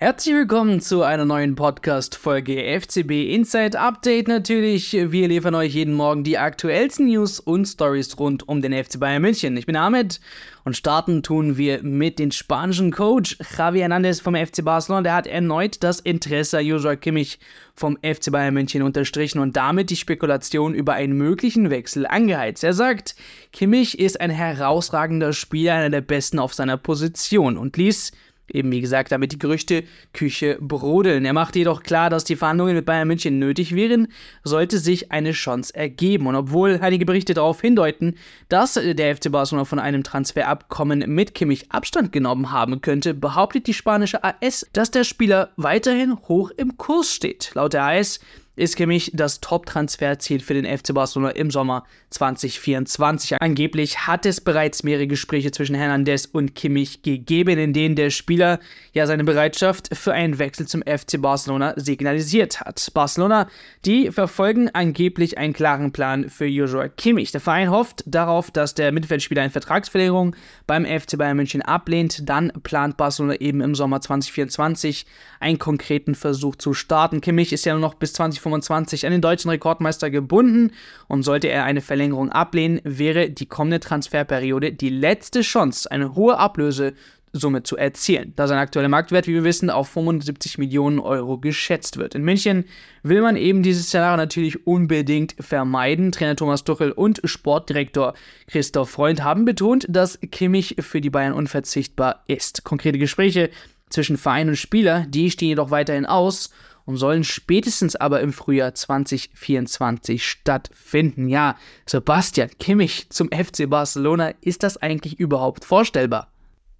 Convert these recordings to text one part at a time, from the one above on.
Herzlich willkommen zu einer neuen Podcast-Folge FCB Inside Update. Natürlich, wir liefern euch jeden Morgen die aktuellsten News und Stories rund um den FC Bayern München. Ich bin Ahmed und starten tun wir mit dem spanischen Coach Javi Hernandez vom FC Barcelona. Der hat erneut das Interesse Joshua Kimmich vom FC Bayern München unterstrichen und damit die Spekulation über einen möglichen Wechsel angeheizt. Er sagt, Kimmich ist ein herausragender Spieler, einer der besten auf seiner Position und ließ eben wie gesagt, damit die Gerüchte Küche brodeln. Er macht jedoch klar, dass die Verhandlungen mit Bayern München nötig wären, sollte sich eine Chance ergeben. Und obwohl einige Berichte darauf hindeuten, dass der FC Barcelona von einem Transferabkommen mit Kimmich Abstand genommen haben könnte, behauptet die spanische AS, dass der Spieler weiterhin hoch im Kurs steht. Laut der AS ist Kimmich das Top-Transferziel für den FC Barcelona im Sommer 2024. Angeblich hat es bereits mehrere Gespräche zwischen Hernandez und Kimmich gegeben, in denen der Spieler ja seine Bereitschaft für einen Wechsel zum FC Barcelona signalisiert hat. Barcelona, die verfolgen angeblich einen klaren Plan für Joshua Kimmich. Der Verein hofft darauf, dass der Mittelfeldspieler eine Vertragsverlängerung beim FC Bayern München ablehnt. Dann plant Barcelona eben im Sommer 2024 einen konkreten Versuch zu starten. Kimmich ist ja nur noch bis 2025 2025 an den deutschen Rekordmeister gebunden und sollte er eine Verlängerung ablehnen, wäre die kommende Transferperiode die letzte Chance, eine hohe Ablösesumme zu erzielen, da sein aktueller Marktwert, wie wir wissen, auf 75 Millionen Euro geschätzt wird. In München will man eben dieses Szenario natürlich unbedingt vermeiden. Trainer Thomas Tuchel und Sportdirektor Christoph Freund haben betont, dass Kimmich für die Bayern unverzichtbar ist. Konkrete Gespräche zwischen Verein und Spieler, die stehen jedoch weiterhin aus und sollen spätestens aber im Frühjahr 2024 stattfinden. Ja, Sebastian Kimmich zum FC Barcelona, ist das eigentlich überhaupt vorstellbar?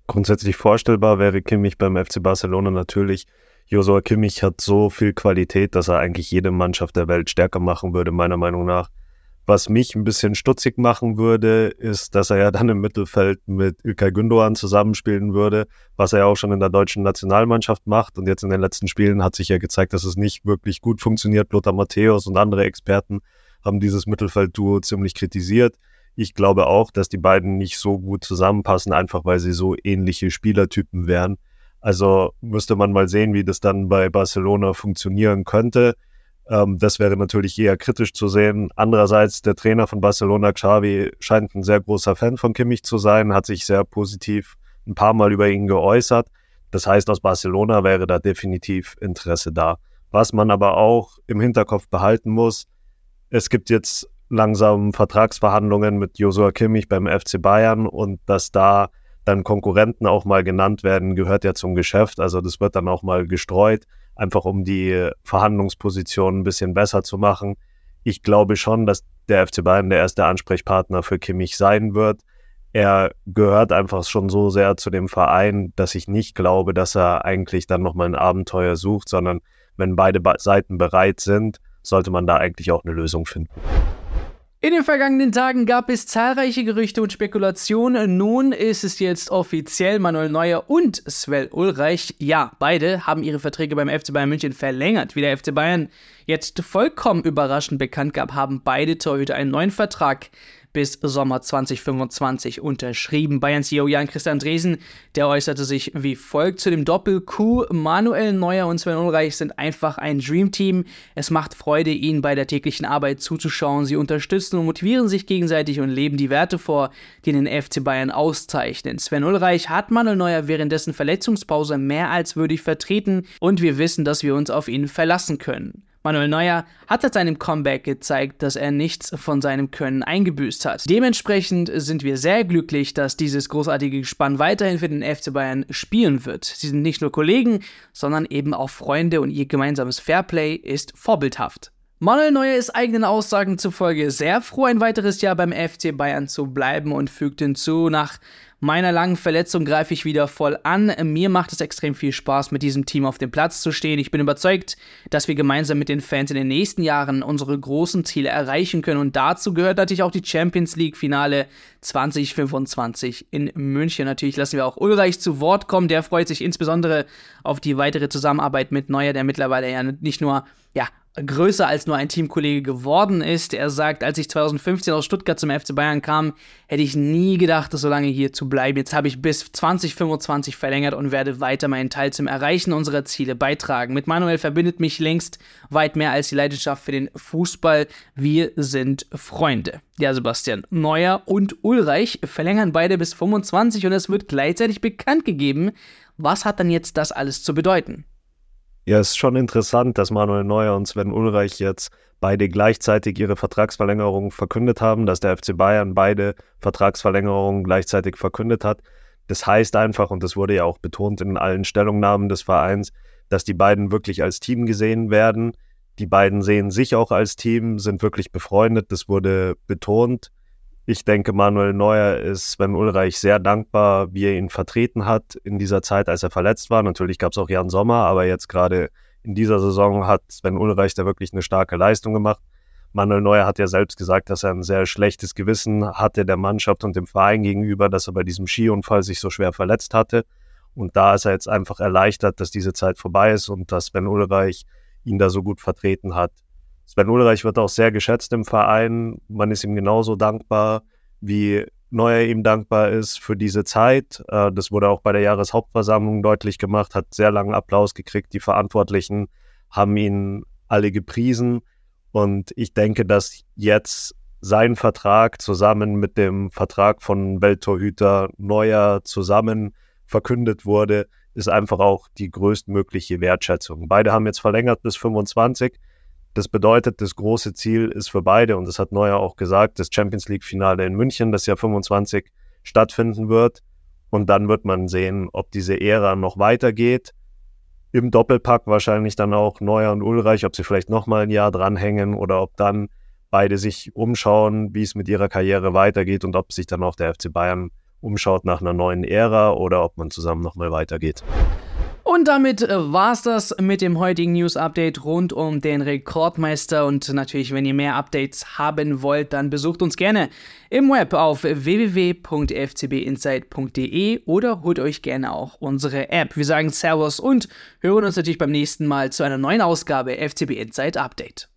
Grundsätzlich vorstellbar wäre Kimmich beim FC Barcelona natürlich. Josua Kimmich hat so viel Qualität, dass er eigentlich jede Mannschaft der Welt stärker machen würde, meiner Meinung nach. Was mich ein bisschen stutzig machen würde, ist, dass er ja dann im Mittelfeld mit Ilkay Gündoğan zusammenspielen würde, was er ja auch schon in der deutschen Nationalmannschaft macht. Und jetzt in den letzten Spielen hat sich ja gezeigt, dass es nicht wirklich gut funktioniert. Lothar Matthäus und andere Experten haben dieses Mittelfeldduo ziemlich kritisiert. Ich glaube auch, dass die beiden nicht so gut zusammenpassen, einfach weil sie so ähnliche Spielertypen wären. Also müsste man mal sehen, wie das dann bei Barcelona funktionieren könnte. Ähm, das wäre natürlich eher kritisch zu sehen. Andererseits, der Trainer von Barcelona, Xavi, scheint ein sehr großer Fan von Kimmich zu sein, hat sich sehr positiv ein paar Mal über ihn geäußert. Das heißt, aus Barcelona wäre da definitiv Interesse da. Was man aber auch im Hinterkopf behalten muss, es gibt jetzt langsam Vertragsverhandlungen mit Josua Kimmich beim FC Bayern und dass da dann Konkurrenten auch mal genannt werden, gehört ja zum Geschäft. Also das wird dann auch mal gestreut einfach um die Verhandlungsposition ein bisschen besser zu machen. Ich glaube schon, dass der FC Bayern der erste Ansprechpartner für Kimmich sein wird. Er gehört einfach schon so sehr zu dem Verein, dass ich nicht glaube, dass er eigentlich dann nochmal ein Abenteuer sucht, sondern wenn beide Seiten bereit sind, sollte man da eigentlich auch eine Lösung finden. In den vergangenen Tagen gab es zahlreiche Gerüchte und Spekulationen. Nun ist es jetzt offiziell Manuel Neuer und Svel Ulreich. Ja, beide haben ihre Verträge beim FC Bayern München verlängert. Wie der FC Bayern jetzt vollkommen überraschend bekannt gab, haben beide Torhüter einen neuen Vertrag bis Sommer 2025 unterschrieben. Bayern CEO Jan-Christian Dresen, der äußerte sich wie folgt zu dem Doppel-Q. Manuel Neuer und Sven Ulreich sind einfach ein Dreamteam. Es macht Freude, ihnen bei der täglichen Arbeit zuzuschauen. Sie unterstützen und motivieren sich gegenseitig und leben die Werte vor, die den FC Bayern auszeichnen. Sven Ulreich hat Manuel Neuer während dessen Verletzungspause mehr als würdig vertreten und wir wissen, dass wir uns auf ihn verlassen können. Manuel Neuer hat seit seinem Comeback gezeigt, dass er nichts von seinem Können eingebüßt hat. Dementsprechend sind wir sehr glücklich, dass dieses großartige Gespann weiterhin für den FC Bayern spielen wird. Sie sind nicht nur Kollegen, sondern eben auch Freunde und ihr gemeinsames Fairplay ist vorbildhaft. Manuel Neuer ist eigenen Aussagen zufolge sehr froh, ein weiteres Jahr beim FC Bayern zu bleiben und fügt hinzu, nach meiner langen Verletzung greife ich wieder voll an. Mir macht es extrem viel Spaß, mit diesem Team auf dem Platz zu stehen. Ich bin überzeugt, dass wir gemeinsam mit den Fans in den nächsten Jahren unsere großen Ziele erreichen können. Und dazu gehört natürlich auch die Champions League Finale 2025 in München. Natürlich lassen wir auch Ulreich zu Wort kommen. Der freut sich insbesondere auf die weitere Zusammenarbeit mit Neuer, der mittlerweile ja nicht nur ja, größer als nur ein Teamkollege geworden ist. Er sagt, als ich 2015 aus Stuttgart zum FC Bayern kam, hätte ich nie gedacht, so lange hier zu bleiben. Jetzt habe ich bis 2025 verlängert und werde weiter meinen Teil zum Erreichen unserer Ziele beitragen. Mit Manuel verbindet mich längst weit mehr als die Leidenschaft für den Fußball. Wir sind Freunde. Ja, Sebastian, Neuer und Ulreich verlängern beide bis 25 und es wird gleichzeitig bekannt gegeben. Was hat dann jetzt das alles zu bedeuten? Ja, es ist schon interessant, dass Manuel Neuer und Sven Ulreich jetzt beide gleichzeitig ihre Vertragsverlängerung verkündet haben, dass der FC Bayern beide Vertragsverlängerungen gleichzeitig verkündet hat. Das heißt einfach, und das wurde ja auch betont in allen Stellungnahmen des Vereins, dass die beiden wirklich als Team gesehen werden. Die beiden sehen sich auch als Team, sind wirklich befreundet, das wurde betont. Ich denke, Manuel Neuer ist Sven Ulreich sehr dankbar, wie er ihn vertreten hat in dieser Zeit, als er verletzt war. Natürlich gab es auch Jan Sommer, aber jetzt gerade in dieser Saison hat Sven Ulreich da wirklich eine starke Leistung gemacht. Manuel Neuer hat ja selbst gesagt, dass er ein sehr schlechtes Gewissen hatte der Mannschaft und dem Verein gegenüber, dass er bei diesem Skiunfall sich so schwer verletzt hatte. Und da ist er jetzt einfach erleichtert, dass diese Zeit vorbei ist und dass Sven Ulreich ihn da so gut vertreten hat. Sven Ulreich wird auch sehr geschätzt im Verein. Man ist ihm genauso dankbar, wie Neuer ihm dankbar ist für diese Zeit. Äh, das wurde auch bei der Jahreshauptversammlung deutlich gemacht, hat sehr langen Applaus gekriegt. Die Verantwortlichen haben ihn alle gepriesen. Und ich denke, dass jetzt sein Vertrag zusammen mit dem Vertrag von Welttorhüter Neuer zusammen verkündet wurde, ist einfach auch die größtmögliche Wertschätzung. Beide haben jetzt verlängert bis 25. Das bedeutet, das große Ziel ist für beide, und das hat Neuer auch gesagt, das Champions League-Finale in München, das ja 25 stattfinden wird. Und dann wird man sehen, ob diese Ära noch weitergeht. Im Doppelpack wahrscheinlich dann auch Neuer und Ulreich, ob sie vielleicht nochmal ein Jahr dranhängen oder ob dann beide sich umschauen, wie es mit ihrer Karriere weitergeht und ob sich dann auch der FC Bayern umschaut nach einer neuen Ära oder ob man zusammen nochmal weitergeht. Und damit äh, war's das mit dem heutigen News-Update rund um den Rekordmeister. Und natürlich, wenn ihr mehr Updates haben wollt, dann besucht uns gerne im Web auf www.fcbinsight.de oder holt euch gerne auch unsere App. Wir sagen Servus und hören uns natürlich beim nächsten Mal zu einer neuen Ausgabe FCB Insight Update.